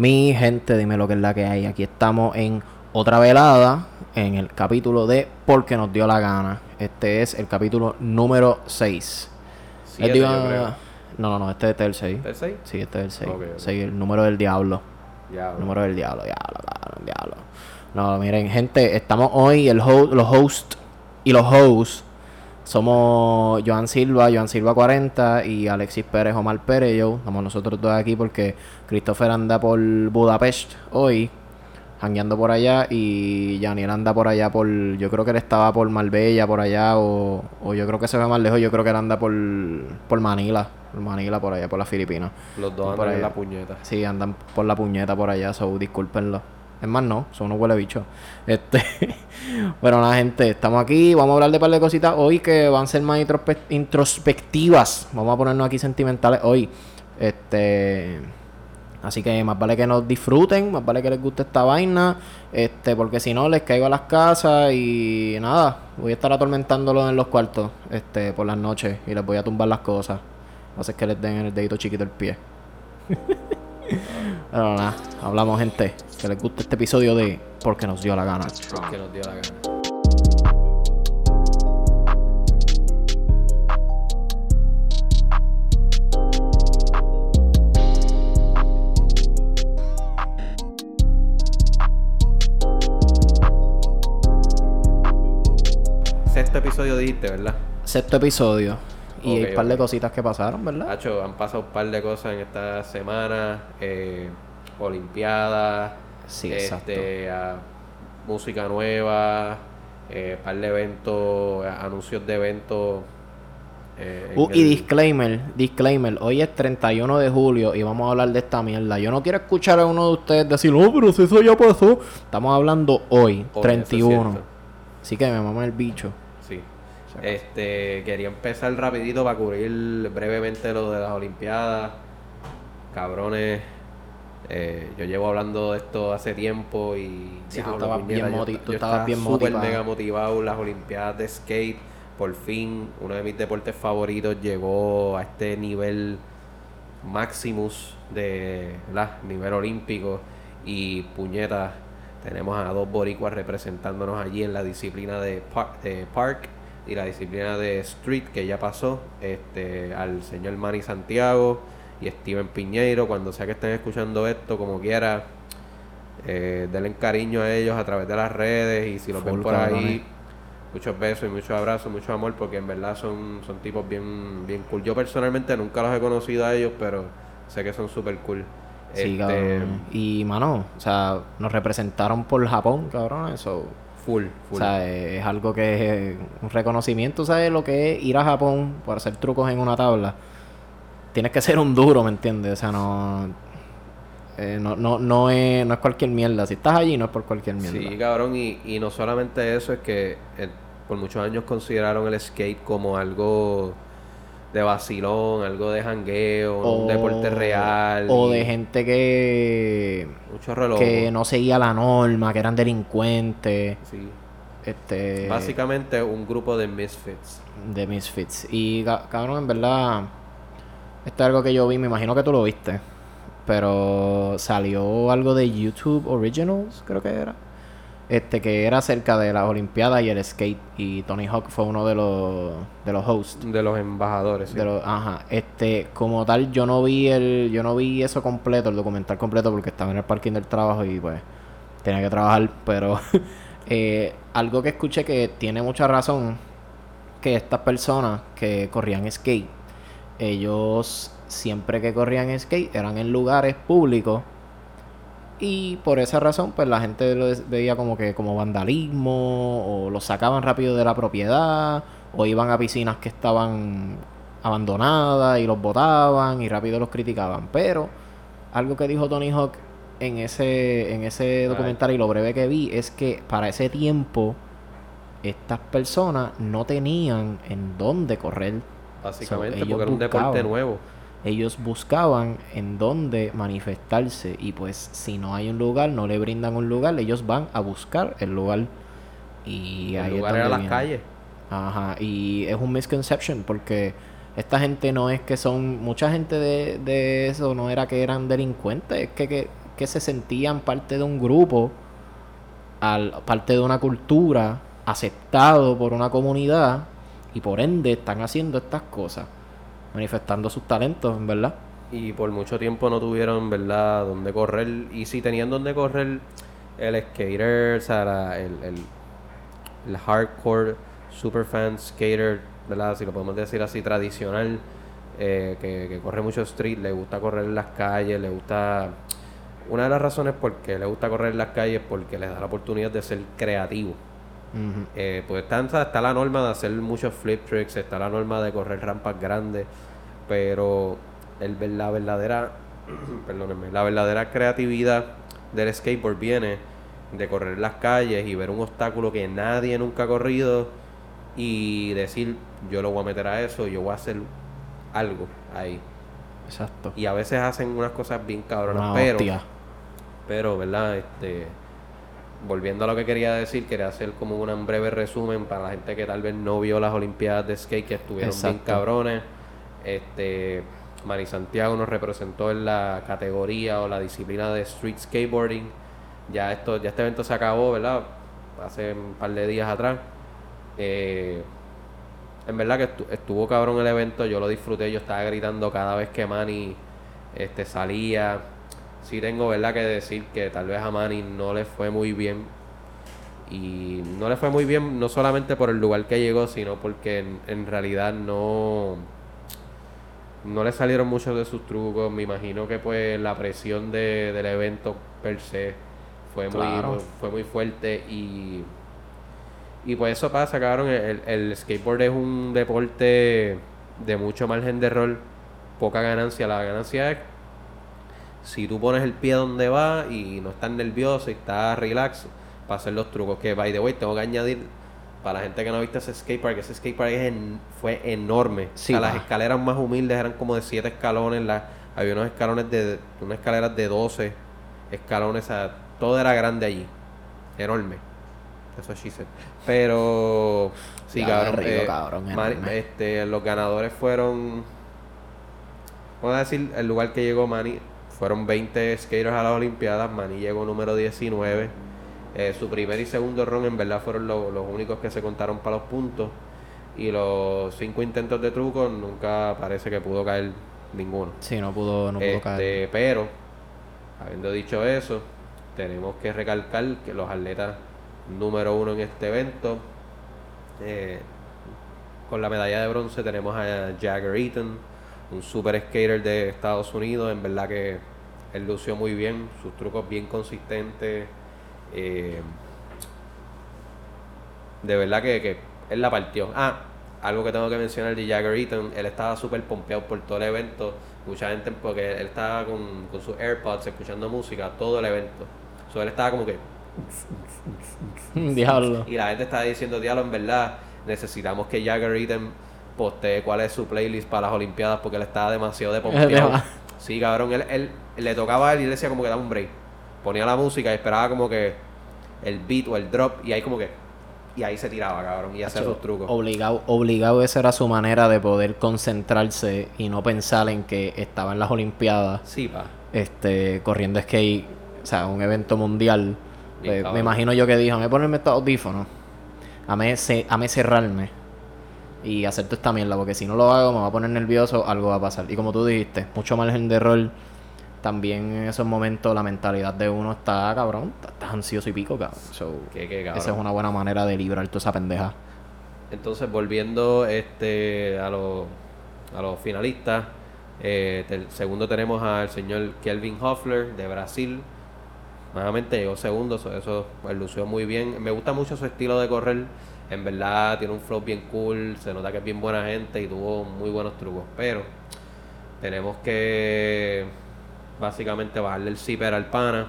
Mi gente, dime lo que es la que hay. Aquí estamos en otra velada, en el capítulo de Porque nos dio la gana. Este es el capítulo número 6. Siete, yo creo. No, no, no, este, este es el 6. ¿El seis? Sí, este es el 6. Ok, ok. el número del diablo. El número del diablo, diablo, cabrón, diablo. No, miren, gente, estamos hoy, el ho- los hosts y los hosts somos Joan Silva, Joan Silva 40 y Alexis Pérez, Omar Pérez. Yo, estamos nosotros dos aquí porque Christopher anda por Budapest hoy, jangueando por allá, y Janiel anda por allá por. Yo creo que él estaba por Marbella, por allá, o, o yo creo que se ve más lejos. Yo creo que él anda por, por Manila, por Manila, por allá, por las Filipinas. Los dos Por andan en allá. la puñeta. Sí, andan por la puñeta por allá, so discúlpenlo. Es más, no, son unos huele bichos. Este, bueno, la gente, estamos aquí, vamos a hablar de un par de cositas hoy que van a ser más introspe- introspectivas. Vamos a ponernos aquí sentimentales hoy. Este, así que más vale que nos disfruten, más vale que les guste esta vaina, este, porque si no les caigo a las casas y nada, voy a estar atormentándolos en los cuartos, este, por las noches y les voy a tumbar las cosas. Hacer que les den el dedito chiquito el pie. Pero nada, hablamos gente. Que les guste este episodio de Porque nos dio la gana. Que nos dio la gana. Sexto episodio dijiste, ¿verdad? Sexto episodio. Y hay Ok, un par de cositas que pasaron, ¿verdad? Hacho, han pasado un par de cosas en esta semana. Eh, Olimpiadas. Sí, este, a- música nueva. Eh, par de eventos, anuncios de eventos. eh, Uh, y el- disclaimer, disclaimer, hoy es 31 de julio y vamos a hablar de esta mierda. Yo no quiero escuchar a uno de ustedes decir, oh, pero si eso ya pasó. Estamos hablando hoy, Hoy, eso es 31. cierto. Así que me mama el bicho. Este, quería empezar rapidito para cubrir brevemente lo de las Olimpiadas. Cabrones, eh, yo llevo hablando de esto hace tiempo y... Sí, tú estabas bien yo- moti- yo tú estabas estaba bien súper motivado. mega motivado. Las Olimpiadas de skate, por fin, uno de mis deportes favoritos llegó a este nivel maximus de ¿verdad? nivel olímpico y puñetas tenemos a dos boricuas representándonos allí en la disciplina de, par- de park y la disciplina de street que ya pasó este al señor Manny Santiago y Steven Piñeiro cuando sea que estén escuchando esto como quiera eh, denle cariño a ellos a través de las redes y si los ven por ahí cabrones. muchos besos y muchos abrazos, mucho amor, porque en verdad son, son tipos bien, bien cool. Yo personalmente nunca los he conocido a ellos, pero sé que son súper cool. Sí, Este, cabrón. Y, mano, o sea, nos representaron por Japón, cabrón. Eso. Full, O full. sea, eh, es algo que es un reconocimiento, ¿sabes? Lo que es ir a Japón para hacer trucos en una tabla. Tienes que ser un duro, ¿me entiendes? O sea, no. eh, no, no, no, es, no es cualquier mierda. Si estás allí, no es por cualquier mierda. Sí, cabrón, y, y no solamente eso, es que eh, por muchos años consideraron el skate como algo de vacilón, algo de jangueo, un deporte real. O y de gente que. Mucho reloj. que no seguía la norma, que eran delincuentes. Sí. Este. Básicamente un grupo de misfits. de Misfits. Y ca- cabrón, en verdad, esto es algo que yo vi, me imagino que tú lo viste. Pero salió algo de YouTube Originals, creo que era. Este, que era acerca de las Olimpiadas y el skate. Y Tony Hawk fue uno de los, de los hosts. De los embajadores. sí. De los, ajá, este, como tal, yo no vi el, yo no vi eso completo, el documental completo, porque estaba en el parking del trabajo y pues tenía que trabajar, pero eh, algo que escuché que tiene mucha razón, que estas personas que corrían skate, ellos siempre que corrían skate eran en lugares públicos y por esa razón pues la gente lo veía como que como vandalismo o lo sacaban rápido de la propiedad o iban a piscinas que estaban abandonadas y los botaban y rápido los criticaban. Pero algo que dijo Tony Hawk en ese en ese documental y lo breve que vi es que para ese tiempo estas personas no tenían en dónde correr. Básicamente, ellos porque era un deporte nuevo. Ellos buscaban en dónde manifestarse y pues si no hay un lugar, no le brindan un lugar, ellos van a buscar el lugar. Y El ahí lugar era las calles. Ajá, y es un misconception porque esta gente no es que son, mucha gente de, de eso no era que eran delincuentes, es que, que, que se sentían parte de un grupo, al, parte de una cultura, aceptado por una comunidad, y por ende están haciendo estas cosas, manifestando sus talentos, ¿verdad? Y por mucho tiempo no tuvieron, ¿verdad?, donde correr. Y si tenían donde correr, el skater, o sea, el, el, el hardcore superfan skater, ¿verdad? Si lo podemos decir así, tradicional, eh, que, corre mucho street, le gusta correr en las calles, le gusta... Una de las razones por qué le gusta correr en las calles es porque le da la oportunidad de ser creativo. Eh, pues está, está, la norma de hacer muchos flip tricks, está la norma de correr rampas grandes, pero el, la verdadera, perdónenme, la verdadera creatividad del skateboard viene de correr las calles y ver un obstáculo que nadie nunca ha corrido y decir, yo lo voy a meter a eso, yo voy a hacer algo ahí. Exacto. Y a veces hacen unas cosas bien cabronas, pero pero verdad, este volviendo a lo que quería decir, quería hacer como un breve resumen para la gente que tal vez no vio las Olimpiadas de skate que estuvieron bien cabrones. Este Mari Santiago nos representó en la categoría o la disciplina de street skateboarding ya esto ya este evento se acabó, ¿verdad? Hace un par de días atrás. Eh, en verdad que estuvo cabrón el evento, yo lo disfruté, yo estaba gritando cada vez que Manny este, salía. Sí tengo, ¿verdad? Que decir que tal vez a Manny no le fue muy bien. Y no le fue muy bien no solamente por el lugar que llegó, sino porque en, realidad no no le salieron muchos de sus trucos. Me imagino que pues la presión de, del evento per se fue, muy, fue muy fuerte y, y pues eso pasa, cabrón. El, el skateboard es un deporte de mucho margen de rol, poca ganancia. La ganancia es si tú pones el pie donde va y no estás nervioso y estás relax para hacer los trucos. Que, by the way, tengo que añadir para la gente que no ha visto ese skatepark, ese skatepark es fue enorme. las escaleras más humildes eran como de 7 escalones. La, había unos escalones de, unas escaleras de 12 escalones. a todo era grande allí. Enorme. Eso es said. Pero. Sí, cabrón. Eh, este, los ganadores fueron. Vamos a decir, el lugar que llegó Manny. Fueron 20 skaters a las Olimpiadas. Manny llegó número 19. Eh, su primer y segundo ron en verdad fueron los únicos que se contaron para los puntos. Y los cinco intentos de truco nunca parece que pudo caer ninguno. Sí, no pudo, no pudo este, caer. Pero, habiendo dicho eso, tenemos que recalcar que los atletas número uno en este evento, eh, con la medalla de bronce tenemos a Jagger Eaton, un super skater de Estados Unidos, en verdad que él lució muy bien, sus trucos bien consistentes. Eh, de verdad que, que, él la partió. Ah, algo que tengo que mencionar de Jagger Eaton, él estaba súper pompeado por todo el evento. Mucha gente, porque él estaba con, con sus AirPods escuchando música todo el evento. So, él estaba como que. Diablo. Y la gente estaba diciendo, diablo, en verdad, necesitamos que Jagger Eaton postee cuál es su playlist para las Olimpiadas porque él estaba demasiado de pompeado. Sí, cabrón, él, él, le tocaba a él y le decía como que daba un break. Ponía la música y esperaba como que el beat o el drop y ahí como que y ahí se tiraba, cabrón, y hacía sus trucos. Obligado, obligado esa era su manera de poder concentrarse y no pensar en que estaba en las Olimpiadas. Sí, pa. Este, corriendo skate o sea, un evento mundial. Pues, me imagino yo que dijo, me ponerme estos audífonos, a me, cerrarme y hacer toda esta mierda, porque si no lo hago me va a poner nervioso, algo va a pasar. Y como tú dijiste, mucho margen de rol. También en esos momentos la mentalidad de uno está, cabrón, estás ansioso y pico, cabrón. Esa es una buena manera de librar toda esa pendeja. Entonces, volviendo este a los a los finalistas, eh, segundo tenemos al señor Kelvin Hoffler de Brasil, Nuevamente llegó segundo, eso, pues, lució muy bien. Me gusta mucho su estilo de correr. En verdad tiene un flow bien cool, se nota que es bien buena gente y tuvo muy buenos trucos. Pero tenemos que básicamente bajarle el zipper al pana,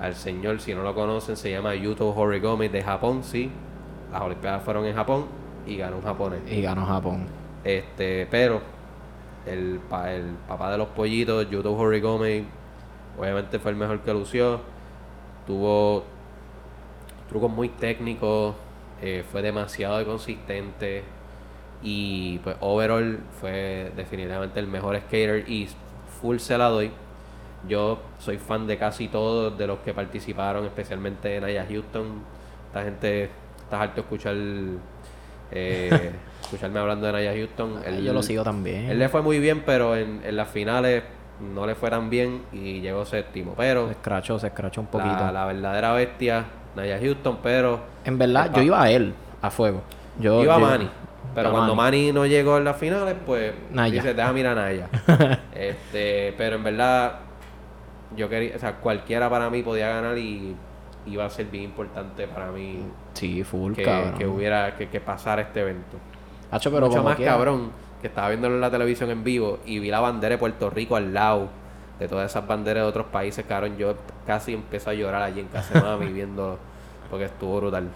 al señor, si no lo conocen, se llama Yuto Horigome de Japón, sí. Las Olimpiadas fueron en Japón y ganó un japonés. Y ganó Japón. Este, pero el, el papá de los pollitos, Yuto Horigome, obviamente fue el mejor que lució tuvo trucos muy técnicos, eh, fue demasiado consistente y pues overall fue definitivamente el mejor skater y full se la doy. Yo soy fan de casi todos de los que participaron, especialmente Naya Houston. Esta gente, estás harto escuchar, eh, escucharme hablando de Naya Houston. Ah, yo lo sigo también. Él le fue muy bien, pero en, en las finales no le fue tan bien y llegó séptimo. Pero Se escrachó, se escrachó un poquito. la, la verdadera bestia, Naya Houston, pero En verdad, yo iba a él, a fuego. Yo, iba a Manny. Pero cuando Manny. Manny no llegó en las finales, pues Naya. dice, déjame ir a Naya. este, pero en verdad, yo quería, o sea, cualquiera para mí podía ganar y iba a ser bien importante para mí Sí, full, que, cabrón. que hubiera, que, que pasara este evento. Hacho, pero Mucho como más quiera. cabrón que estaba viéndolo en la televisión en vivo y vi la bandera de Puerto Rico al lado de todas esas banderas de otros países, cabrón. Yo casi empecé a llorar allí en casa de mami viéndolo porque estuvo brutal.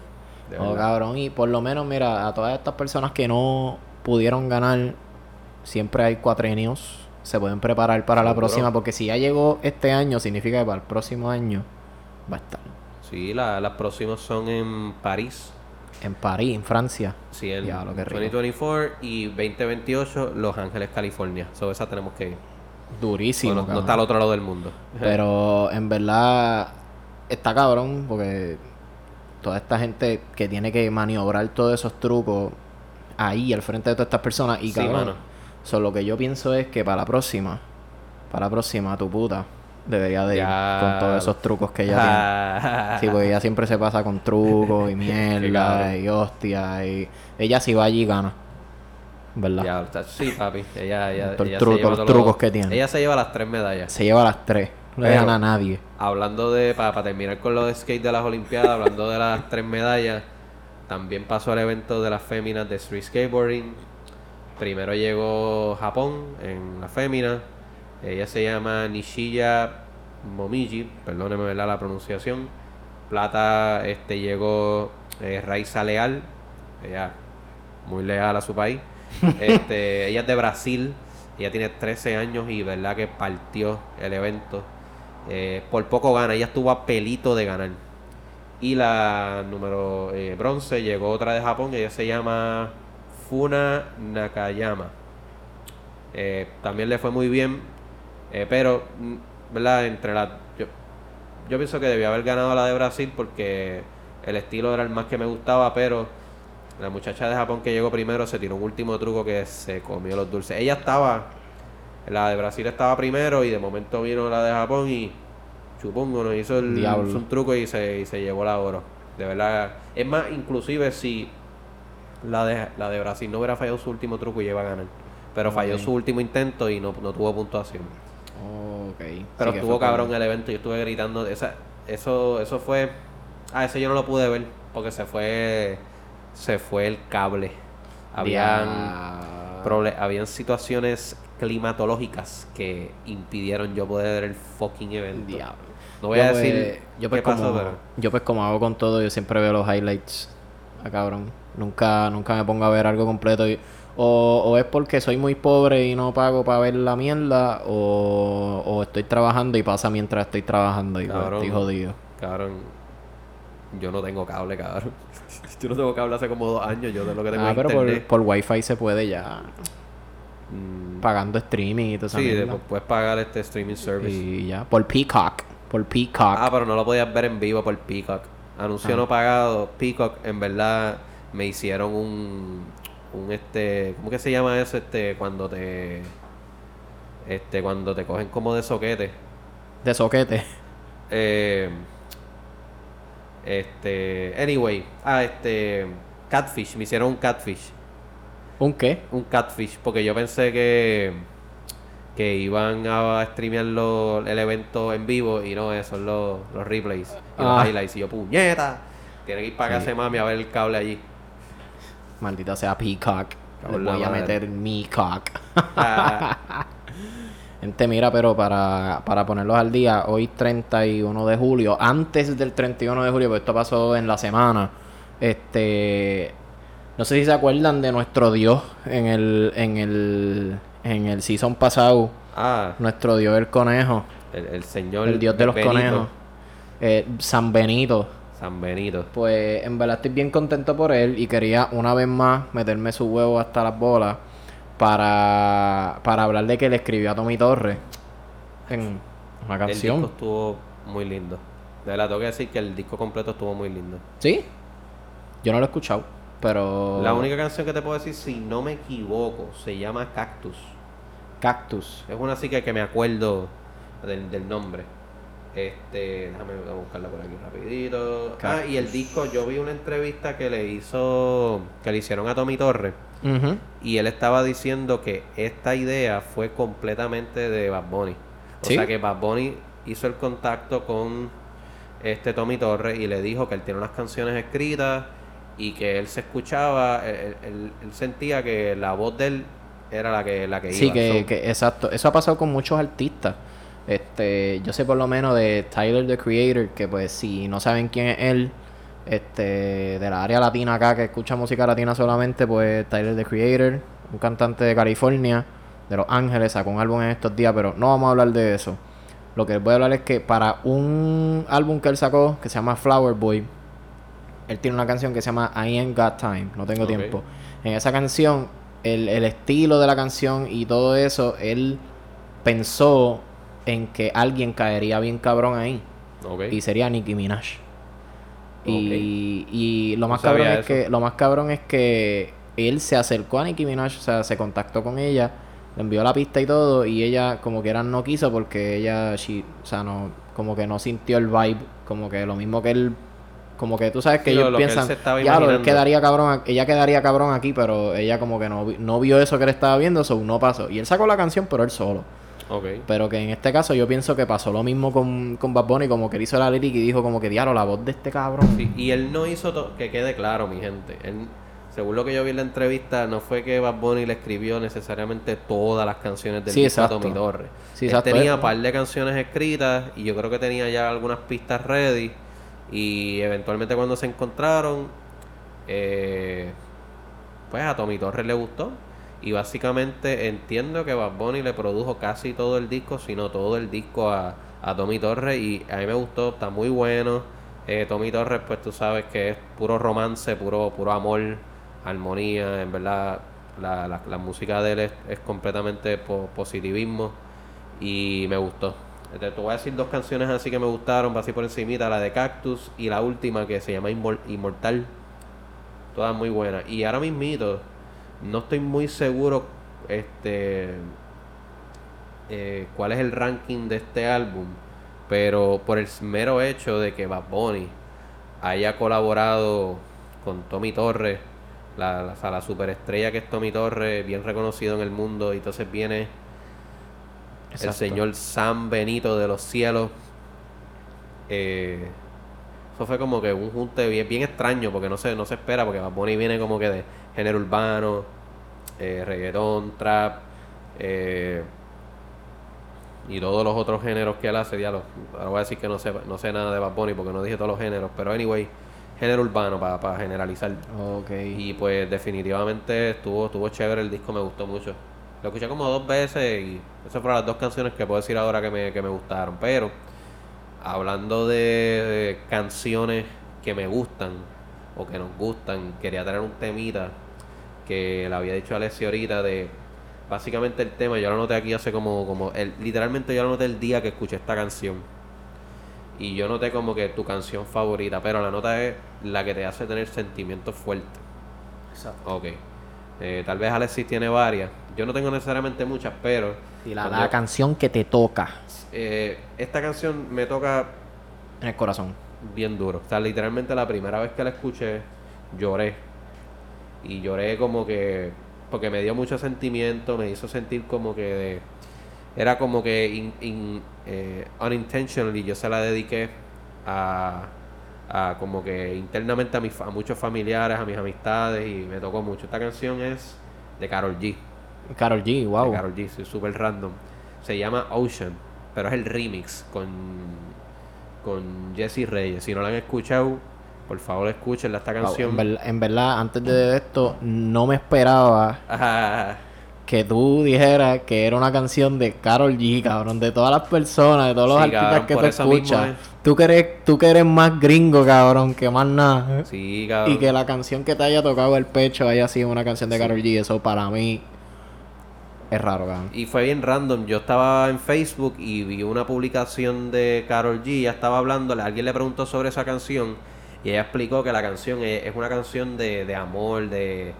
de Oh, verdad. cabrón, y por lo menos, mira, a todas estas personas que no pudieron ganar, siempre hay cuatrenios. Se pueden preparar para la próxima, porque si ya llegó este año, significa que para el próximo año va a estar Sí, la- las próximas son en París. en París, en Francia. Sí, en Diablo, qué rico. 2024 y 2028 Los Ángeles, California. Sobre esa tenemos que ir. Durísimo. no, no está al otro lado del mundo. Pero en verdad está cabrón porque toda esta gente que tiene que maniobrar todos esos trucos ahí al frente de todas estas personas y Sí, cabrón. So, lo que yo pienso es que para la próxima, para la próxima, tu puta debería de ir Ya. con todos esos trucos que ella tiene. Sí, porque ella siempre se pasa con trucos y mierda y hostia y ella si va allí gana. ¿Verdad? Ya, está- sí, papi. Ella, ella, Todo el ella truco, se lleva los todos trucos que tiene. Ella se lleva las tres medallas. Se lleva las tres. No le gana a nadie. Hablando de, para, terminar con lo de skate de las Olimpiadas, hablando de las tres medallas, también pasó el evento de las féminas de street skateboarding. Primero llegó Japón en la fémina. Ella se llama Nishiya Momiji, perdóneme ¿verdad? la pronunciación. Plata este llegó eh, Raiza Leal, ella muy leal a su país. Este, ella es de Brasil, ella tiene 13 años y verdad que partió el evento. Eh, por poco gana, ella estuvo a pelito de ganar. Y la número eh, bronce llegó otra de Japón, ella se llama Funa Nakayama. Eh, también le fue muy bien, pero, mm, ¿verdad? Entre las. Yo, yo pienso que debió haber ganado la de Brasil porque el estilo era el más que me gustaba, pero la muchacha de Japón que llegó primero se tiró un último truco que se comió los dulces. Ella estaba. La de Brasil estaba primero y de momento vino la de Japón y chupungo nos hizo, el, hizo un truco y se, y se llevó la oro. De verdad. Es más, inclusive si la de, la de Brasil no hubiera fallado su último truco y iba a ganar. Pero falló su último intento y no, no tuvo puntuación. Ok. Pero Sí que estuvo cabrón como- el evento. Yo estuve gritando. Esa, eso, eso fue. Ah, ese yo no lo pude ver. Porque se fue. Se fue el cable. Habían. Habían situaciones climatológicas que impidieron yo poder ver el fucking evento. Diablo. No voy Yo, a pues, decir yo pues qué pasó, como, pero. yo pues como hago con todo, yo siempre veo los highlights. Ah, cabrón. Nunca, nunca me pongo a ver algo completo. y- o, o es porque soy muy pobre y no pago para ver la mierda, o, o estoy trabajando y pasa mientras estoy trabajando y pues, estoy jodido. Cabrón. Yo no tengo cable, cabrón. yo no tengo cable hace como dos años. Yo de lo que tengo Ah, pero por, internet. por wifi se puede ya. Mm, Pagando streaming y todo eso. sí, después puedes pagar este streaming service. Y ya. Por Peacock. Por Peacock. Ah, pero no lo podías ver en vivo por Peacock. Anuncio Ah. no pagado. Peacock, en verdad, me hicieron un, un este, ¿cómo que se llama eso? Este, cuando te, este, cuando te cogen como de soquete. De soquete. Eh, este, anyway, ah, este, catfish, me hicieron un catfish, ¿Un qué? un catfish, porque yo pensé que que iban a streamear el evento en vivo y no, esos son los, los replays y Ah. los highlights. Y yo, puñeta, tiene que ir para Sí. casa de mami a ver el cable allí. Maldita sea Peacock. Le voy a meter mi cock. Ah, Gente, mira, pero para, para ponerlos al día, hoy 31 de julio, antes del 31 de julio, porque esto pasó en la semana, este, no sé si se acuerdan de nuestro Dios en el, en el, en el season pasado, ah, nuestro Dios el conejo, el, el señor el Dios de los Benito, conejos, eh, San Benito. San Benito. Pues en verdad estoy bien contento por él y quería una vez más meterme su huevo hasta las bolas para, para hablar de que le escribió a Tommy Torres en, Una El canción. disco estuvo muy lindo. De verdad, tengo que decir que el disco completo estuvo muy lindo. ¿Sí? Yo no lo he escuchado, pero... La única canción que te puedo decir, si no me equivoco, se llama Cactus. Cactus. Es una así que, que me acuerdo del, del nombre. Este, déjame buscarla por aquí rapidito. Ah, y el disco, yo vi una entrevista que le hizo, que le hicieron a Tommy Torres. Y él estaba diciendo que esta idea fue completamente de Bad Bunny. O ¿Sí? sea que Bad Bunny hizo el contacto con este Tommy Torres y le dijo que él tiene unas canciones escritas y que él se escuchaba, él, él- él sentía que la voz de él era la que, la que Sí, iba. que, So, que- exacto. Eso ha pasado con muchos artistas. Este, yo sé por lo menos de Tyler the Creator, que pues si no saben quién es él, este, de la área latina acá que escucha música latina solamente, pues Tyler the Creator, un cantante de California, de Los Ángeles, sacó un álbum en estos días, pero no vamos a hablar de eso. Lo que voy a hablar es que para un álbum que él sacó, que se llama Flower Boy, él tiene una canción que se llama I Ain't Got Time, no tengo tiempo. En esa canción, el, el estilo de la canción y todo eso, él pensó en que alguien caería bien cabrón ahí. Y sería Nicki Minaj. Y, y lo No más cabrón es eso. que lo más cabrón es que él se acercó a Nicki Minaj, o sea, se contactó con ella, le envió la pista y todo, y ella como que era no quiso porque ella, she- o sea, no, como que no sintió el vibe, como que lo mismo que él, como que tú sabes que Sí, ellos lo- lo que él piensan, ya, lo, él imaginando". quedaría cabrón, ella quedaría cabrón aquí, pero ella como que no, no vio eso que él estaba viendo, eso no pasó. Y él sacó la canción, pero él solo. Ok. Pero que en este caso yo pienso que pasó lo mismo con, con Bad Bunny, como que él hizo la lyric y dijo como que diablo, la voz de este cabrón. Sí, y él no hizo to- que quede claro, mi gente. Él, según lo que yo vi en la entrevista, no fue que Bad Bunny le escribió necesariamente todas las canciones del Sí, exacto. Tommy Torres. Sí, él exacto. tenía Eh, un par de canciones escritas y yo creo que tenía ya algunas pistas ready. Y eventualmente cuando se encontraron, eh, pues a Tommy Torres le gustó. Y básicamente entiendo que Bad Bunny le produjo casi todo el disco, sino todo el disco a, a Tommy Torres. Y a mí me gustó, está muy bueno. Eh, Tommy Torres, pues tú sabes que es puro romance, puro, puro amor, armonía. En verdad, la, la, la música de él es, es completamente po- positivismo. Y me gustó. Te, te voy a decir dos canciones así que me gustaron, así por encimita, la de Cactus y la última que se llama Inmor- Inmortal. Todas muy buenas. Y ahora mismito, no estoy muy seguro este eh, cuál es el ranking de este álbum, pero por el mero hecho de que Bad Bunny haya colaborado con Tommy Torres, la, la, o sea, la superestrella que es Tommy Torres, bien reconocido en el mundo, y entonces viene el señor San Benito de los cielos. Eh, eso fue como que un junte bien, bien extraño porque no se, no se espera porque Bad Bunny viene como que de género urbano, eh, reggaetón, trap eh, y todos los otros géneros que él hace. Ya lo, ahora voy a decir que no sé, no sé nada de Bad Bunny porque no dije todos los géneros, pero anyway, género urbano para generalizar. Ok. Y pues definitivamente estuvo, estuvo chévere el disco, me gustó mucho. Lo escuché como dos veces y esas fueron las dos canciones que puedo decir ahora que me, que me gustaron. Pero hablando de, canciones que me gustan o que nos gustan, quería traer un temita que le había dicho a Alessia ahorita de básicamente el tema, yo lo noté aquí hace como, como el, literalmente yo lo noté el día que escuché esta canción. Y yo noté como que tu canción favorita, pero la nota es la que te hace tener sentimientos fuertes. Exacto. Ok. Eh, tal vez Alexis tiene varias. Yo no tengo necesariamente muchas, pero Y la, cuando- la canción que te toca eh, esta canción me toca en el corazón. bien duro. O sea, literalmente la primera vez que la escuché, lloré. Y lloré como que. Porque me dio mucho sentimiento, me hizo sentir como que. de- era como que. in- in- eh, unintentionally, yo se la dediqué a. a como que internamente a, mis, a muchos familiares, a mis amistades, y me tocó mucho. Esta canción es de Carol G. Carol G, wow. De Karol G, sí, súper random. Se llama Ocean, pero es el remix con, con Jesse Reyes. Si no la han escuchado, por favor escúchenla esta Wow, canción. En, verdad, en verdad, antes de esto, no me esperaba Ah, que tú dijeras que era una canción de Carol G, cabrón. De todas las personas, de todos los Sí, artistas cabrón, que tú mismo escuchas. es. Tú que, eres, tú que eres más gringo, cabrón, que más nada. sí, cabrón. Y que la canción que te haya tocado el pecho haya sido una canción de Sí. Carol G, eso para mí. Es raro, cabrón. Y fue bien random. Yo estaba en Facebook y vi una publicación de Carol G. Ella estaba hablando, alguien le preguntó sobre esa canción. Y ella explicó que la canción es, es una canción de, de amor, de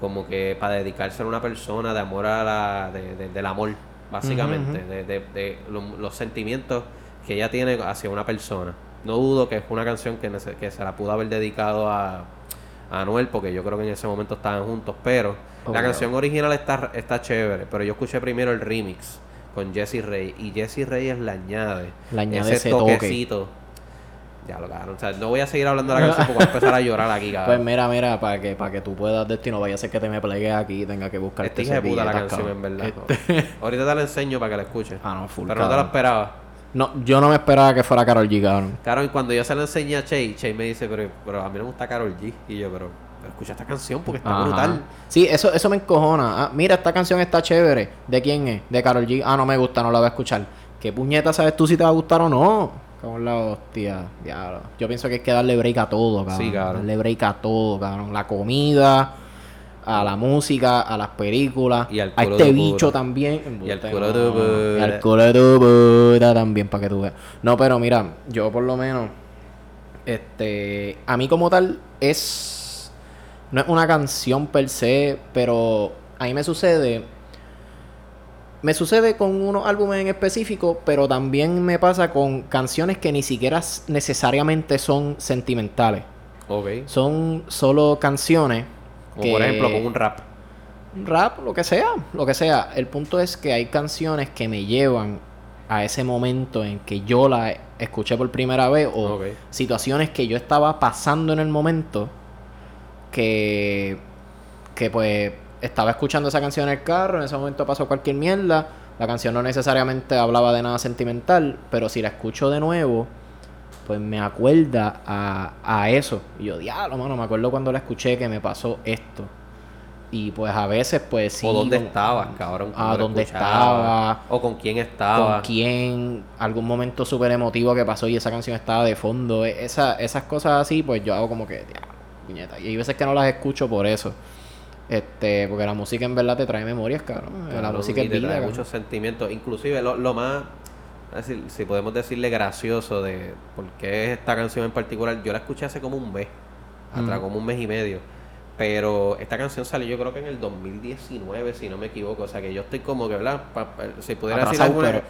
como que para dedicarse a una persona, de amor a la, de- de- del amor, básicamente, Ujú, de, de- de lo- los sentimientos que ella tiene hacia una persona. No dudo que es una canción que, que se la pudo haber dedicado a, a Anuel, porque yo creo que en ese momento estaban juntos, pero la canción original está, está chévere, pero yo escuché primero el remix con Jesse Rey, y Jesse Reyes le añade, Le añade ese toque. Ya lo cagaron. O sea, no voy a seguir hablando de la canción porque voy a empezar a llorar aquí, Pues cabrón. mira, mira, para que, para que tú puedas destino, vaya a ser que te me plegues aquí y tenga que buscar de puta la canción, en verdad. Ahorita te la enseño para que la escuches. Este- Ah, no, full, Pero no te la esperaba. No, yo no me esperaba que fuera Carol G, cabrón. Claro, y cuando yo se la enseñé a Che, Che me dice, pero, pero a mí no me gusta Carol G. Y yo, pero, pero escucha esta canción porque está Ajá. brutal. Sí, eso, eso me encojona. Ah, mira, esta canción está chévere. ¿De quién es? De Carol G. Ah, no me gusta, no la voy a escuchar. ¿Qué puñeta sabes tú si te va a gustar o no? Con la hostia, diablo. Yo pienso que hay que darle break a todo, cabrón. Sí, cabrón. Darle break a todo, cabrón. La comida, a la música, a las películas. Y al a este bicho también. Y al no. de. Y al de también, para que tú veas. No, pero mira, yo por lo menos. Este. A mí como tal es. No es una canción per se, pero a mí me sucede. Me sucede con unos álbumes en específico, pero también me pasa con canciones que ni siquiera necesariamente son sentimentales. Son solo canciones. Como que- por ejemplo con un rap. un rap, lo que sea, lo que sea. El punto es que hay canciones que me llevan a ese momento en que yo la escuché por primera vez o situaciones que yo estaba pasando en el momento que que pues estaba escuchando esa canción en el carro, en ese momento pasó cualquier mierda, la canción no necesariamente hablaba de nada sentimental, pero si la escucho de nuevo, pues me acuerda a, a eso. Y yo, diablo, mano, me acuerdo cuando la escuché que me pasó esto. Y pues a veces, pues sí. o dónde como- estabas, cabrón. Ah, cuando lo dónde escuchabas. estaba. O con quién estaba. con quién, algún momento súper emotivo que pasó y esa canción estaba de fondo. E- Esa, esas cosas así, pues yo hago como que, diablo, puñeta. Y hay veces que no las escucho por eso. Este, porque la música en verdad te trae memorias, cabrón. la música es te vida. trae cabrón. muchos sentimientos. Inclusive lo, lo más, si podemos decirle gracioso de por qué esta canción en particular, yo la escuché hace como un mes, atrás, Mm. como un mes y medio. Pero esta canción salió yo creo que en el 2019, si no me equivoco. O sea que yo estoy como que, ¿verdad? Pa- pa- si pudiera decir alguna...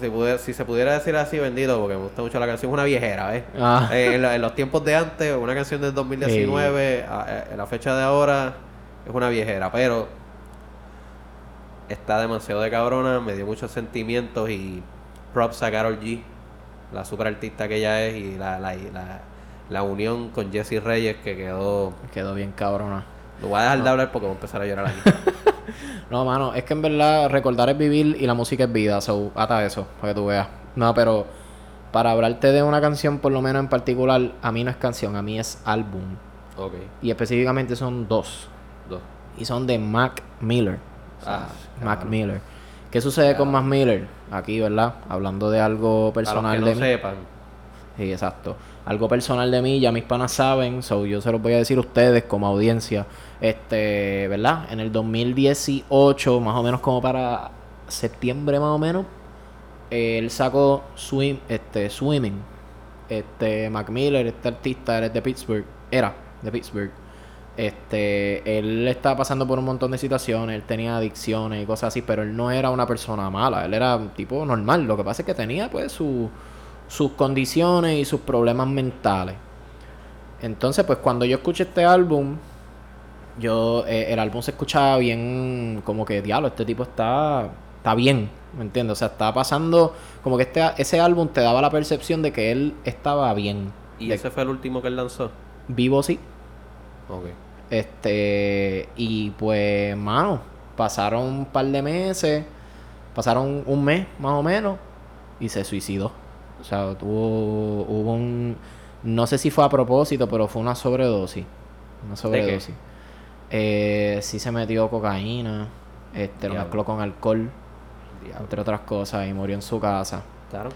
Si, pudiera- si se pudiera decir así, bendito, porque me gusta mucho la canción, es una viejera, ¿ves? Ah. Eh, en, lo- en los tiempos de antes, una canción del 2019, a- a- en la fecha de ahora, es una viejera, pero está demasiado de cabrona, me dio muchos sentimientos y props a Carol G, la super artista que ella es, y la, la, la, la unión con Jesse Reyes que quedó... Quedó bien cabrona. Lo voy a dejar de hablar porque voy a empezar a llorar aquí. No, mano, es que en verdad recordar es vivir y la música es vida. So, ata eso, para que tú veas. No, pero para hablarte de una canción, por lo menos en particular, a mí no es canción, a mí es álbum. ok, Y específicamente son dos. dos. Y son de Mac Miller. O sea, Ah, Mac. Miller. ¿Qué sucede con Cabrón. Mac Miller? Aquí, ¿verdad? Hablando de algo Para los personal que de no mí. sepan, Sí, exacto. Algo personal de mí, ya mis panas saben, so yo se los voy a decir a ustedes como audiencia. Este, ¿verdad? En el 2018, más o menos como para septiembre más o menos, él sacó Swim, este, Swimming. Este, Mac Miller, este artista, él es de Pittsburgh, era de Pittsburgh. Este, él estaba pasando por un montón de situaciones, él tenía adicciones y cosas así, pero él no era una persona mala, él era un tipo normal. Lo que pasa es que tenía pues su, sus condiciones y sus problemas mentales. Entonces, pues cuando yo escuché este álbum, yo eh, el álbum se escuchaba bien, como que diablo, este tipo está está bien, ¿me entiendes? O sea, estaba pasando como que este ese álbum te daba la percepción de que él estaba bien. ¿y De- ese fue el último que él lanzó? vivo sí. Ok. Este, y pues, mano, pasaron un par de meses, pasaron un mes más o menos, y se suicidó. O sea, tuvo, hubo un, no sé si fue a propósito, pero fue una sobredosis. Una sobredosis. Eh, sí se metió cocaína, este, lo mezcló con alcohol, Diablo. entre otras cosas, y murió en su casa.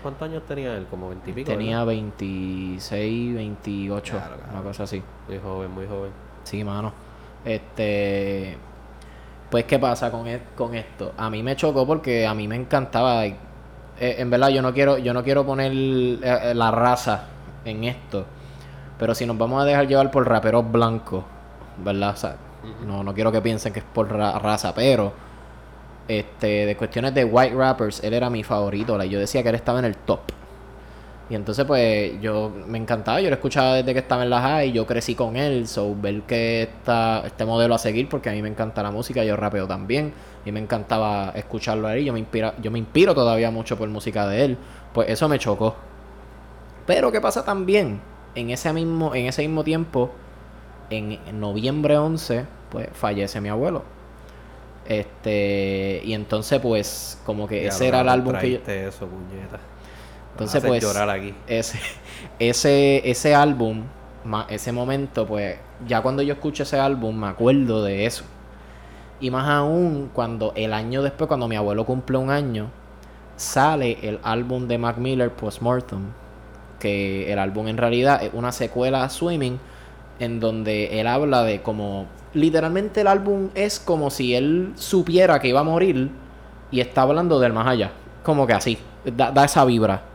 ¿Cuántos años tenía él? Como 20 y pico. Tenía 26, 28, Claro, una cosa así. Muy joven, muy joven. Sí, mano. Este. Pues, ¿qué pasa con, e- con esto? A mí me chocó porque a mí me encantaba. eh, en verdad, yo no quiero, yo no quiero poner eh, eh, la raza en esto. Pero si nos vamos a dejar llevar por raperos blancos, ¿verdad? O sea, no, no quiero que piensen que es por ra- raza, pero este, de cuestiones de white rappers, él era mi favorito. like, yo decía que él estaba en el top. Y entonces, pues, yo me encantaba. Yo lo escuchaba desde que estaba en la high. Yo crecí con él. So, ver que está este modelo a seguir, porque a mí me encanta la música. Yo rapeo también. Y me encantaba escucharlo a él. Yo me, inspira, yo me inspiro todavía mucho por música de él. Pues eso me chocó. Pero, ¿qué pasa también? En ese mismo, en ese mismo tiempo, en, en noviembre 11, pues, fallece mi abuelo. Este, y entonces, pues, como que ese era el álbum que yo. Eso, puñeta. Entonces, pues, llorar aquí. ese, ese, ese álbum, ese momento, pues, ya cuando yo escucho ese álbum, me acuerdo de eso. Y más aún cuando el año después, cuando mi abuelo cumple un año, sale el álbum de Mac Miller Postmortem. Que el álbum en realidad es una secuela a Swimming, en donde él habla de como. Literalmente el álbum es como si él supiera que iba a morir y está hablando del más allá. Como que así, da, da esa vibra.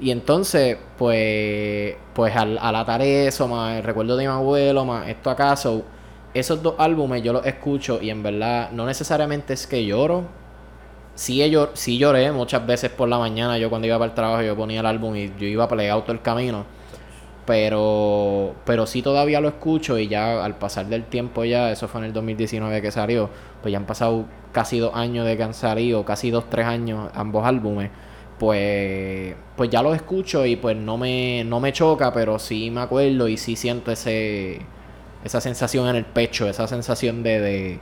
Y entonces, pues, pues al, al atar eso, más el recuerdo de mi abuelo, más esto acaso, esos dos álbumes yo los escucho y en verdad no necesariamente es que lloro. Sí, llor- sí lloré muchas veces por la mañana, yo cuando iba para el trabajo yo ponía el álbum y yo iba plegado todo el camino. Pero, pero sí todavía lo escucho y ya al pasar del tiempo ya, eso fue en el 2019 que salió, pues ya han pasado casi dos años de que han salido, casi dos, tres años ambos álbumes pues pues ya los escucho y pues no me no me choca pero sí me acuerdo y sí siento ese esa sensación en el pecho esa sensación de de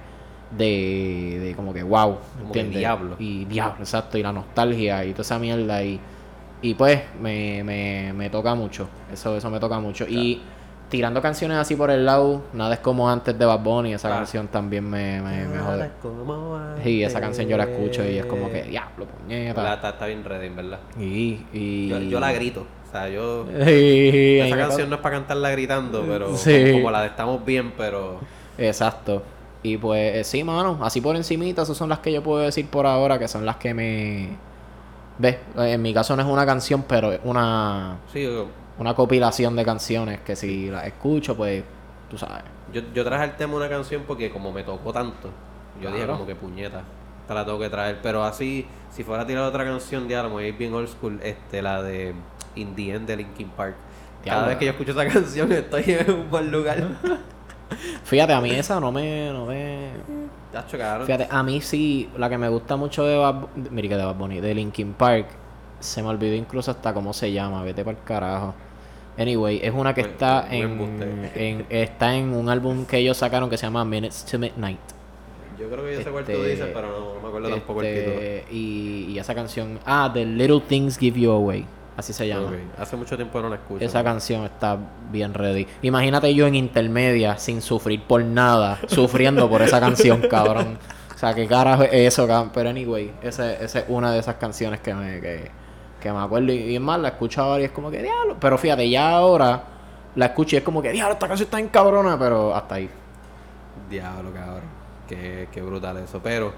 de, de como que wow Como que diablo. y diablo exacto y la nostalgia y toda esa mierda y y pues me, me, me toca mucho eso eso me toca mucho. Y tirando canciones así por el lado nada es como antes de Bad Bunny esa Ah. canción también me, me, me Nada jode es como sí esa canción yo la escucho y es como que antes. diablo La- puñeta Está, está bien ready, en verdad. y, y... Yo, yo la grito. O sea, yo. Y- Esa canción no es para cantarla gritando, pero. Sí. Como, como la de Estamos Bien, pero. Exacto. Y pues eh, sí, mano, así por encimita, esas son las que yo puedo decir por ahora, que son las que me... ¿Ves? En mi caso no es una canción, pero es una, Sí, yo, una compilación de canciones que si las escucho, pues, tú sabes. yo, yo traje el tema de una canción porque como me tocó tanto, yo dije como que puñeta. Esta la tengo que traer. Pero así, si fuera a tirar otra canción, voy a ir bien old school, este, la de In the End de Linkin Park. Cada vez que yo escucho esa canción estoy en un buen lugar. Fíjate, a mí esa no me... No me... Fíjate, a mí sí, la que me gusta mucho de Bad, mira que de Bad Bunny, de Linkin Park, se me olvidó incluso hasta cómo se llama, vete para el carajo. Anyway, es una que Buen- está buen en, está en un álbum que ellos sacaron que se llama Minutes to Midnight. Yo creo que yo sé cuál tú Este, dices, pero no, no me acuerdo tampoco el título. Este, y, y esa canción, ah, The Little Things Give You Away, así se llama. Hace mucho tiempo no la escucho. Esa canción está bien ready. Imagínate yo en intermedia, sin sufrir por nada, sufriendo por esa canción, cabrón. O sea, qué carajo es eso, cabrón. Pero anyway, esa esa es una de esas canciones que me, que, que me acuerdo. Y, es más, la escucho ahora y es como que diablo. Pero fíjate, ya ahora la escucho y es como que diablo, esta canción está en cabrona, pero hasta ahí. Diablo, cabrón. Qué, qué brutal eso. Pero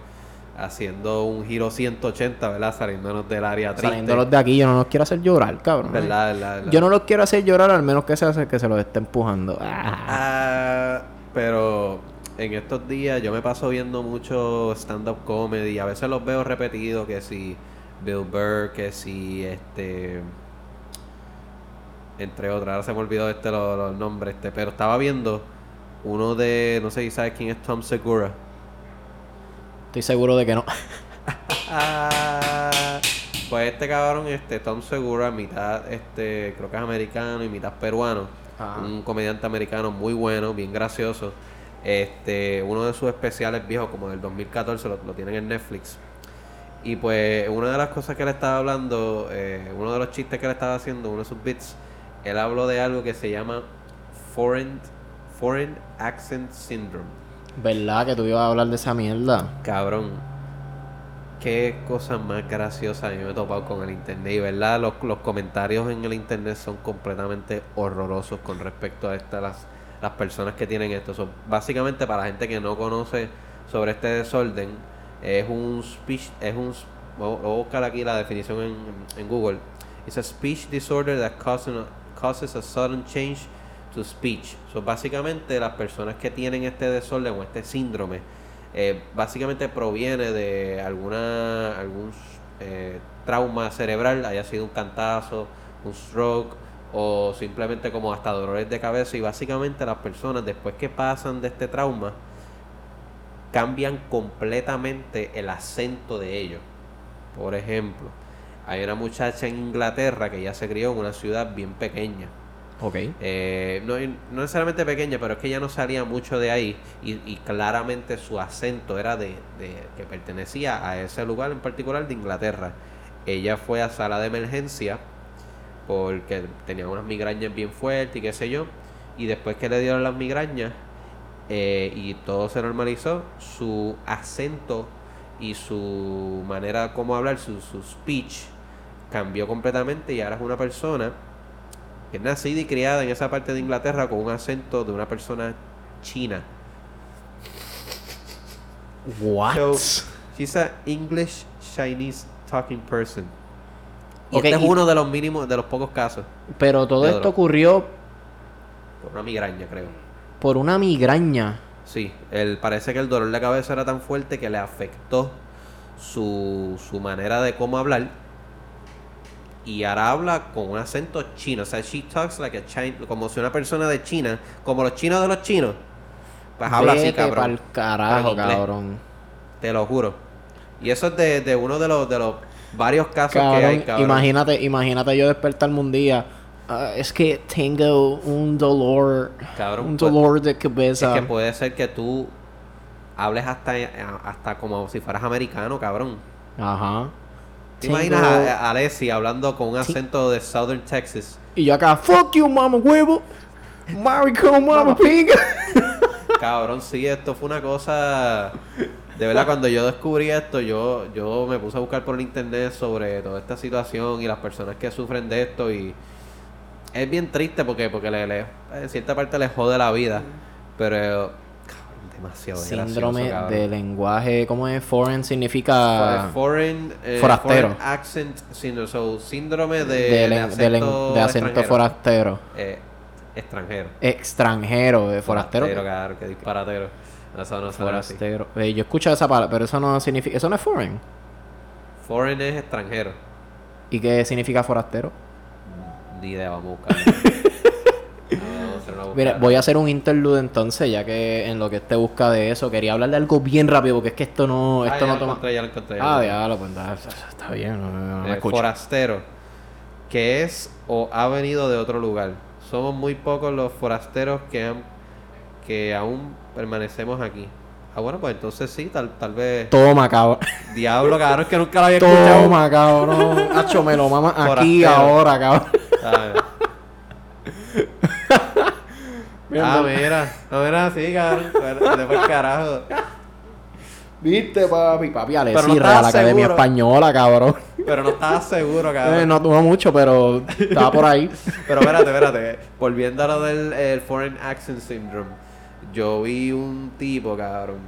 haciendo un giro 180, ¿verdad? Saliéndonos del área triste. Saliéndolos de aquí, yo no los quiero hacer llorar, cabrón. ¿Verdad? verdad, verdad. Yo no los quiero hacer llorar, al menos que se hace que se los esté empujando. Ah. Ah, pero en estos días yo me paso viendo mucho stand-up comedy. A veces los veo repetidos, que si Bill Burr, que si este... Entre otras, ahora se me olvidó este los, los nombres, este, pero estaba viendo uno de, no sé si sabes quién es Tom Segura. Estoy seguro de que no. Pues este cabrón, este Tom Segura, mitad, este, creo que es americano y mitad peruano. Ajá. Un comediante americano muy bueno, bien gracioso. Este, uno de sus especiales viejos, como del 2014, lo, lo tienen en Netflix. Y pues una de las cosas que él estaba hablando, eh, uno de los chistes que él estaba haciendo, uno de sus bits, él habló de algo que se llama Foreign, foreign Accent Syndrome. ¿Verdad que tú ibas a hablar de esa mierda? Cabrón, qué cosa más graciosa a mí me he topado con el internet. Y verdad, los, los comentarios en el internet son completamente horrorosos con respecto a esta, las, las personas que tienen esto. Son básicamente para la gente que no conoce sobre este desorden es un speech, es un, voy buscar aquí la definición en, en Google. It's a speech disorder that causes, causes a sudden change to speech. So, básicamente las personas que tienen este desorden o este síndrome, eh, básicamente proviene de alguna algún eh, trauma cerebral, haya sido un cantazo, un stroke o simplemente como hasta dolores de cabeza y básicamente las personas después que pasan de este trauma cambian completamente el acento de ellos. Por ejemplo, hay una muchacha en Inglaterra que ya se crió en una ciudad bien pequeña. Ok. Eh, no, no necesariamente pequeña, pero es que ella no salía mucho de ahí y, y claramente su acento era de, de, que pertenecía a ese lugar en particular de Inglaterra. Ella fue a sala de emergencia porque tenía unas migrañas bien fuertes y qué sé yo. Y después que le dieron las migrañas eh, y todo se normalizó, su acento y su manera como hablar, su, su speech cambió completamente y ahora es una persona que es nacida y criada en esa parte de Inglaterra con un acento de una persona china. What? So, she's a English Chinese talking person. Y este es y- uno de los mínimos, de los pocos casos. Pero todo esto ocurrió Por una migraña, creo. Por una migraña. Sí, el, parece que el dolor de cabeza era tan fuerte que le afectó su, su manera de cómo hablar. Y ahora habla con un acento chino. O sea, she talks like a Chin- como si una persona de China, como los chinos de los chinos. Pues habla así, cabrón. carajo, cabrón. Te lo juro. Y eso es de, de uno de los, de los varios casos que hay, cabrón. imagínate, imagínate yo despertarme un día. "Ah, es que tengo un dolor. Cabrón, un pues, dolor de Es cabeza. que puede ser que tú hables hasta, hasta como si fueras americano, cabrón. Ajá. ¿Te Tengo- imaginas a, a Alessi hablando con un acento de Southern Texas? Y yo acá, fuck you, mama huevo. Marico, mama pinga. Cabrón, sí, esto fue una cosa... De verdad, cuando yo descubrí esto, yo, yo me puse a buscar por el internet sobre toda esta situación y las personas que sufren de esto y... Es bien triste porque, porque le, le- en cierta parte le jode la vida, pero... Cabrón, demasiado Síndrome gracioso, de lenguaje, ¿cómo es? Foreign significa Fo- Foreign, eh, forastero. foreign accent syndrome, so, síndrome de, de, de acento, de acento extranjero. forastero. Eh, extranjero. Extranjero, de forastero. claro, que disparatero. Eso no. Forastero. Eh, yo escucho esa palabra, pero eso no significa. Eso no es foreign. Foreign es extranjero. ¿Y qué significa forastero? Ni idea, vamos a una Mira, voy a hacer un interlude entonces, ya que en lo que este busca de eso, quería hablar de algo bien rápido, porque es que esto no, Ah, esto ya no toma. encontré, ya lo encontré. ya lo Ah, pues está bien, no, no, no me Eh, escucho. forastero. Que es o ha venido de otro lugar. Somos muy pocos los forasteros que han, que aún permanecemos aquí. Ah, bueno, pues entonces sí, tal, tal vez. Toma, cabrón. Diablo, cabrón, es que nunca lo había escuchado. Toma, cabrón. Hacho, me lo mama aquí Forastero. ahora, cabrón. Ah, mira, no, mira, sí, cabrón. Vete por carajo. Viste, papi. Papi, Pero no Real Academia seguro. Española, cabrón. Pero no estaba seguro, cabrón. Eh, no tuvo mucho, pero estaba por ahí. Pero espérate, espérate. Volviendo a lo del el Foreign Accent Syndrome. Yo vi un tipo, cabrón.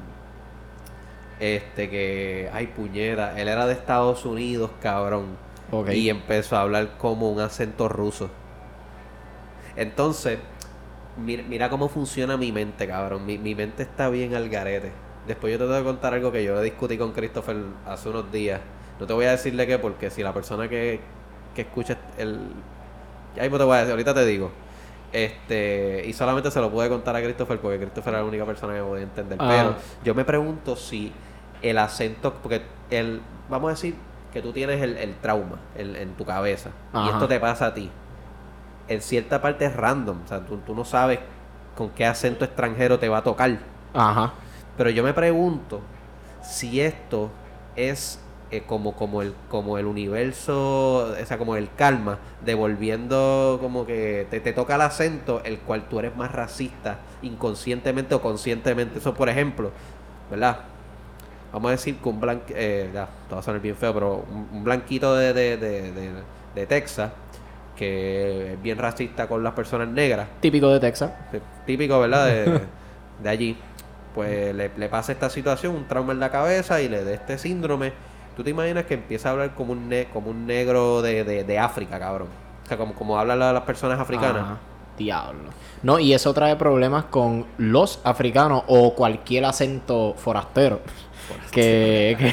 Este que. Ay, puñeta. Él era de Estados Unidos, cabrón. Y empezó a hablar como un acento ruso. Entonces, mira, mira cómo funciona mi mente, cabrón. Mi, mi mente está bien al garete. Después yo te tengo que contar algo que yo discutí con Christopher hace unos días. No te voy a decirle qué, porque si la persona que, que escucha el... Ya mismo te voy a decir, ahorita te digo. Este, y solamente se lo pude contar a Christopher porque Christopher era la única persona que podía entender. Ah. Pero yo me pregunto si el acento, porque el, vamos a decir que tú tienes el, el trauma el- en tu cabeza y esto te pasa a ti. En cierta parte es random, o sea, tú, tú no sabes con qué acento extranjero te va a tocar. Ajá. Pero yo me pregunto si esto es eh, como, como, el, como el universo, o sea, como el karma, devolviendo como que te, te toca el acento, el cual tú eres más racista, inconscientemente o conscientemente. Eso, por ejemplo, ¿verdad? Vamos a decir que un blanquito, ya, esto va a sonar bien feo, pero un, blanquito de, de, de, de, Texas, que es bien racista con las personas negras, Típico de Texas. típico, ¿verdad? De, de allí. pues le, le pasa esta situación, un trauma en la cabeza y le dé este síndrome. ¿Tú te imaginas que empieza a hablar como un, ne- como un negro de, de, de África, cabrón? O sea, como, como hablan la- las personas africanas. Ajá. Diablo. No, y eso trae problemas con los africanos o cualquier acento forastero que, que,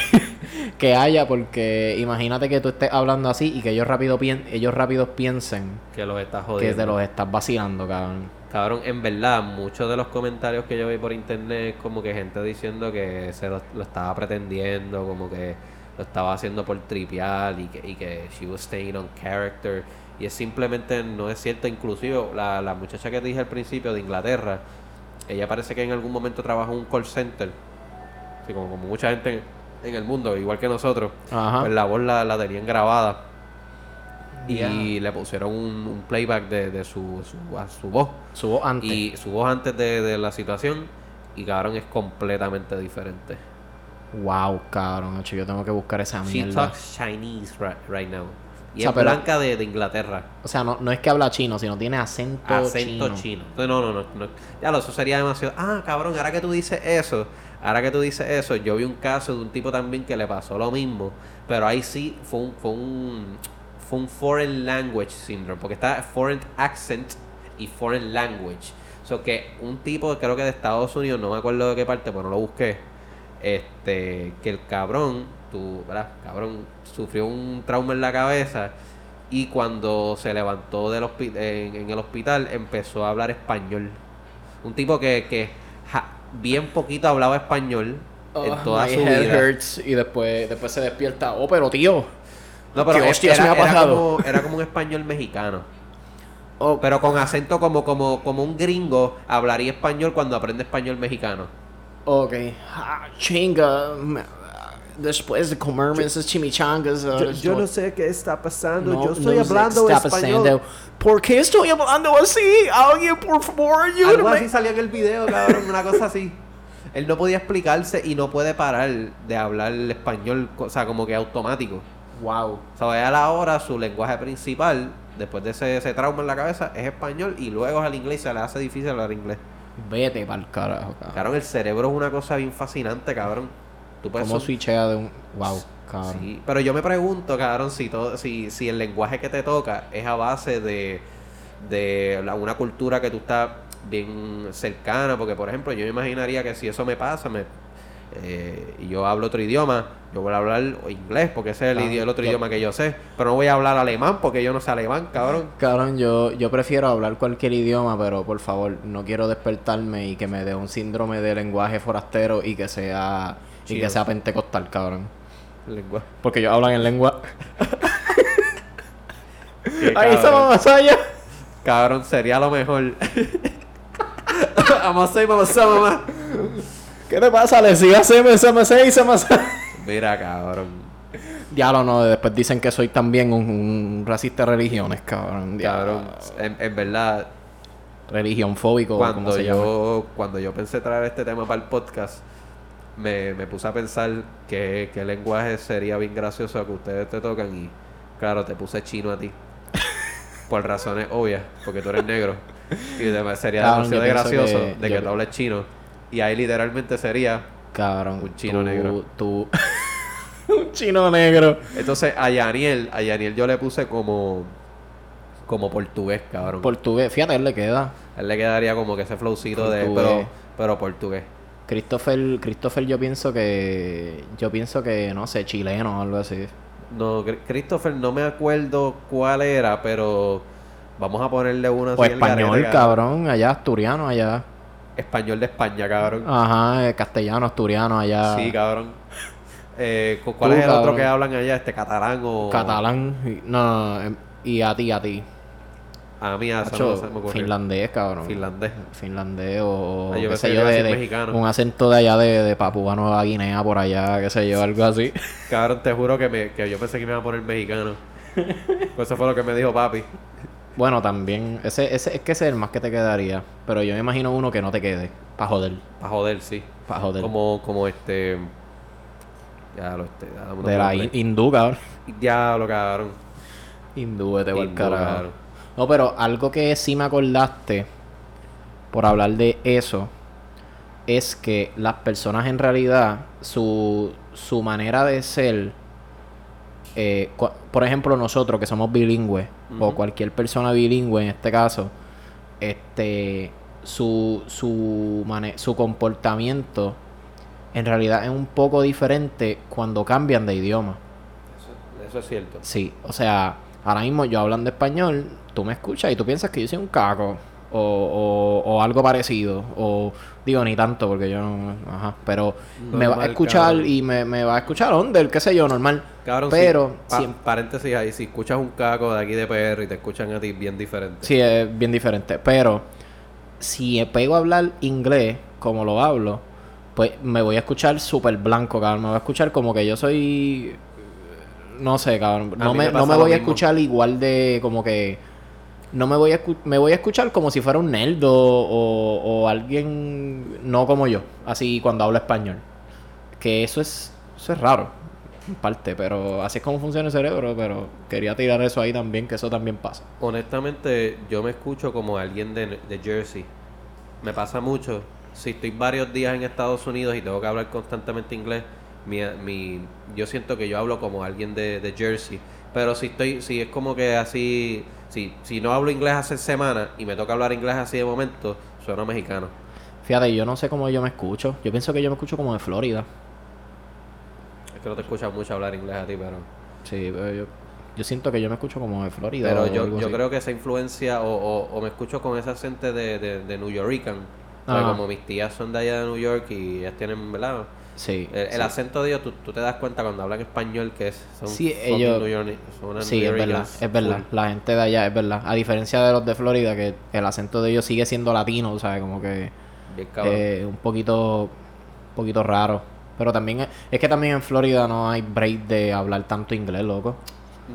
que haya, porque imagínate que tú estés hablando así y que ellos rápido pien- ellos rápido piensen Que los está que jodiendo. te los estás vacilando, cabrón. Cabrón, en verdad, muchos de los comentarios que yo vi por internet, como que gente diciendo que se lo, lo estaba pretendiendo, como que lo estaba haciendo por trivial y que, y que she was staying on character. Y es simplemente no es cierto. Inclusive la, la muchacha que te dije al principio de Inglaterra, ella parece que en algún momento trabajó en un call center. Como, como mucha gente en, el mundo, igual que nosotros. Ajá. Pues la voz la, la tenían grabada. Y le pusieron un, un playback de, de su, su, a su voz. Su voz antes. Y su voz antes de, de la situación y cabrón es completamente diferente. Wow, cabrón. Yo tengo que buscar esa She mierda. talks Chinese right, right now. Y O sea, es pero- blanca de, de Inglaterra. O sea, no, no es que habla chino, sino tiene acento, Acento chino. chino. Entonces, no, no, no, no. Ya lo, eso sería demasiado. Ah, cabrón, ahora que tú dices eso, ahora que tú dices eso, yo vi un caso de un tipo también que le pasó lo mismo. Pero ahí sí fue un, fue un, fue un foreign language syndrome. Porque está foreign accent y foreign language. O sea, que un tipo, creo que de Estados Unidos, no me acuerdo de qué parte, pero no lo busqué. Este, que el cabrón, tú, ¿verdad? Cabrón, sufrió un trauma en la cabeza y cuando se levantó del en, en el hospital empezó a hablar español. Un tipo que, que ja- bien poquito hablaba español en toda my su head vida. hurts. Y después, después se despierta. Oh, pero tío. No, pero ¿Qué es- hostias era, me ha era pasado? como, era como un español mexicano. Oh, Pero con acento como, como, como un gringo hablaría español cuando aprende español mexicano. ok. Ah, chinga. Después de comerme esas chimichangas. ah, estoy- sé qué está pasando. no- no sé qué está pasando. ¿Por qué estoy hablando así? Alguien, por favor, Algo así salía en el video, cabrón, una cosa así. Él no podía explicarse y no puede parar de hablar el español, o sea, como que automático. Wow. O sea, a la hora su lenguaje principal, después de ese, ese trauma en la cabeza, es español y luego es el inglés y se le hace difícil hablar inglés. Vete pa'l carajo, cabrón. Cabrón, el cerebro es una cosa bien fascinante, cabrón. Tú puedes ¿Cómo son- switchea de un. Wow, cabrón. Sí, pero yo me pregunto, cabrón, si todo, si, si el lenguaje que te toca es a base de, de la- una cultura que tú estás bien cercana, porque por ejemplo, yo me imaginaría que si eso me pasa, me, eh, y yo hablo otro idioma, yo voy a hablar inglés, porque ese es el, Ah, el otro yo- idioma que yo sé, pero no voy a hablar alemán porque yo no sé alemán, cabrón. Cabrón, yo, yo prefiero hablar cualquier idioma, pero por favor, no quiero despertarme y que me dé un síndrome de lenguaje forastero y que sea y que sea pentecostal, cabrón. Lengua. Porque ellos hablan en lengua. Ahí cabrón. mamá Saya. Cabrón, sería lo mejor. Vamos a hacer, vamos a mamá. ¿Qué te pasa? Le se se me se se me se. Mira, cabrón. Diablo, no, después dicen que soy también un, un racista de religiones, cabrón. Cabrón, en, en verdad, Religión fóbico, como cuando se llama. yo cuando yo pensé traer este tema para el podcast me, me puse a pensar que, qué lenguaje sería bien gracioso que ustedes te tocan y claro te puse chino a ti por razones obvias porque tú eres negro y de- sería Cabrón, yo demasiado gracioso que de yo- que tú hables chino y ahí literalmente sería Cabrón. Un chino tú- negro. Tú. un chino negro. entonces a Yaniel a Yaniel yo le puse como como portugués cabrón Portugués. Fíjate, él le queda. a él le quedaría como que ese flowcito de pero pero portugués Christopher, Christopher yo pienso que yo pienso que no sé, chileno o algo así. No, Christopher, no me acuerdo cuál era, pero vamos a ponerle una O español, garete, cabrón, allá asturiano allá. Español de España, cabrón. Ajá, eh, castellano, asturiano allá. Sí, cabrón. Eh, ¿cu- ¿Cuál Tú, es el otro que hablan allá? Este catalán o. Catalán. y- No, no, em, y a ti, a ti. A mí, a eso Macho, no se me ocurrió. finlandés, cabrón. Finlandés. Finlandés o, Ah, yo qué sé yo, de, un acento de allá de, de Papúa Nueva Guinea por allá, qué sé yo, algo así. Cabrón, te juro que, me, que yo pensé que me iba a poner mexicano. Pues eso fue lo que me dijo papi. Bueno, también, ese, ese es que ese es el más que te quedaría. Pero yo me imagino uno que no te quede. Para joder. Para joder, sí. Para joder. Como, como este. Ya lo este. ya, de la hindú, cabrón. Diablo, cabrón. Hindú, vete pa'l Hindú, carajo. cabrón. No, pero algo que sí me acordaste por hablar de eso es que las personas en realidad, su, su manera de ser, eh, por ejemplo nosotros que somos bilingües, o cualquier persona bilingüe en este caso, este, su, su, mane- su comportamiento en realidad es un poco diferente cuando cambian de idioma. Eso, es cierto. Sí, o sea, ahora mismo yo hablando español, tú me escuchas y tú piensas que yo soy un caco o, o, o algo parecido, o digo ni tanto porque yo no, ajá, pero me va a escuchar cabrón. y me, me va a escuchar under, qué sé yo, normal. Cabrón, pero sí, pa- paréntesis ahí, si escuchas un caco de aquí de PR y te escuchan a ti bien diferente. sí, es bien diferente, pero si pego a hablar inglés como lo hablo, pues me voy a escuchar súper blanco, cabrón, me voy a escuchar como que yo soy no sé, cabrón. No me, me no me voy a escuchar igual de como que. No me voy a me voy a escuchar como si fuera un nerd o, o, o alguien no como yo, así cuando hablo español. Que eso es, eso es raro, en parte, pero así es como funciona el cerebro, pero quería tirar eso ahí también, que eso también pasa. Honestamente, yo me escucho como alguien de, de Jersey. Me pasa mucho. Si estoy varios días en Estados Unidos y tengo que hablar constantemente inglés, mi, mi, yo siento que yo hablo como alguien de, de Jersey. Pero si estoy, si es como que así, si, si no hablo inglés hace semanas y me toca hablar inglés así de momento, sueno mexicano. Fíjate, yo no sé cómo yo me escucho. Yo pienso que yo me escucho como de Florida. Es que no te escuchas mucho hablar inglés a ti, pero... Sí, pero yo, yo siento que yo me escucho como de Florida. Pero yo, yo así. creo que esa influencia, o, o, o me escucho con ese acento de, de, de New Yorican. Porque como mis tías son de allá de New York y ellas tienen, ¿verdad? Sí. El, el sí. acento de ellos, tú, tú te das cuenta cuando hablan español que es, son Sí, ellos- New York- son Sí, New es verdad, es verdad. full. La gente de allá es verdad. A diferencia de los de Florida, que el acento de ellos sigue siendo latino, ¿sabes? Como que Bien eh, un poquito, un poquito raro. Pero también es, es que también en Florida no hay break de hablar tanto inglés, loco.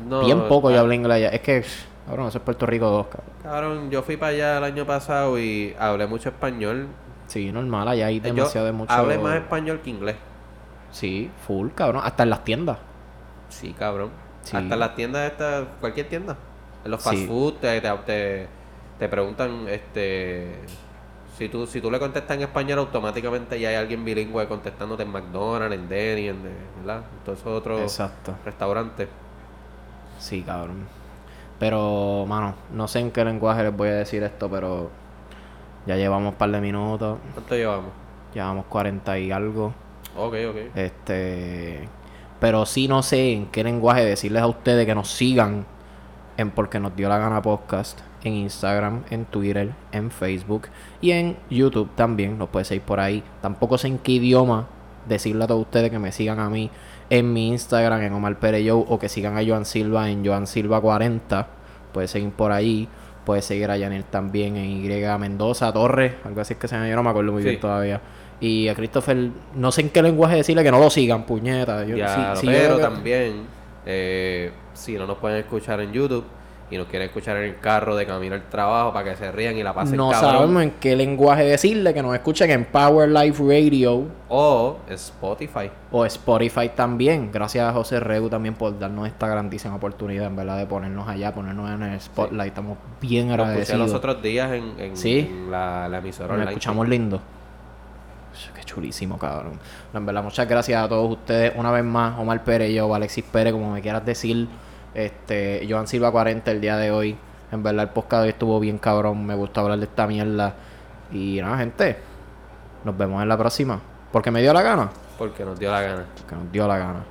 No, Bien poco yo ah, hablo inglés allá. Es que, cabrón, eso es Puerto Rico 2, cabrón. Cabrón, yo fui para allá el año pasado y hablé mucho español. Sí, normal, allá hay Eh, demasiado de mucho... hablé más español que inglés. Sí, full, cabrón. Hasta en las tiendas. Sí, cabrón. Sí. Hasta en las tiendas estas, cualquier tienda. En los fast Sí. food te, te, te, te preguntan, este... Si tú, si tú le contestas en español, automáticamente ya hay alguien bilingüe contestándote en McDonald's, en Denny, en, ¿verdad? En todos esos otros Exacto. restaurantes. Sí, cabrón. Pero, mano, no sé en qué lenguaje les voy a decir esto, pero ya llevamos un par de minutos. ¿Cuánto llevamos? Llevamos 40 y algo. Ok, ok. Este. Pero sí no sé en qué lenguaje decirles a ustedes que nos sigan en Porque Nos Dio la Gana Podcast. En Instagram, en Twitter, en Facebook y en YouTube también. Nos puede seguir por ahí. Tampoco sé en qué idioma decirle a todos ustedes que me sigan a mí en mi Instagram, en Omar Pérez o que sigan a Joan Silva en Joan Silva 40. Puede seguir por ahí. Puede seguir a Yanel también en Y Mendoza Torres. Algo así es que se llama. Yo no me acuerdo muy Sí. bien todavía. Y a Christopher, no sé en qué lenguaje decirle que no lo sigan, puñeta. Yo, Ya, sí- pero que- también, eh, si no nos pueden escuchar en YouTube y nos quieren escuchar en el carro de camino al trabajo para que se rían y la pasen no cabrón. sabemos en qué lenguaje decirle que nos escuchen en Power Life Radio O Spotify. o Spotify también. Gracias a José Reu también por darnos esta grandísima oportunidad, en verdad, de ponernos allá, ponernos en el spotlight. Estamos bien agradecidos. los otros días en, en- Sí. en la, la emisora Nos online. escuchamos lindo. Qué chulísimo, cabrón. En verdad, muchas gracias a todos ustedes. Una vez más, Omar Pérez, yo, Alexis Pérez, como me quieras decir. Este, Joan Silva 40 el día de hoy. En verdad, el podcast de hoy estuvo bien cabrón. Me gustó hablar de esta mierda. Y nada, gente. Nos vemos en la próxima. Porque me dio la gana. Porque nos dio la gana. Porque nos dio la gana.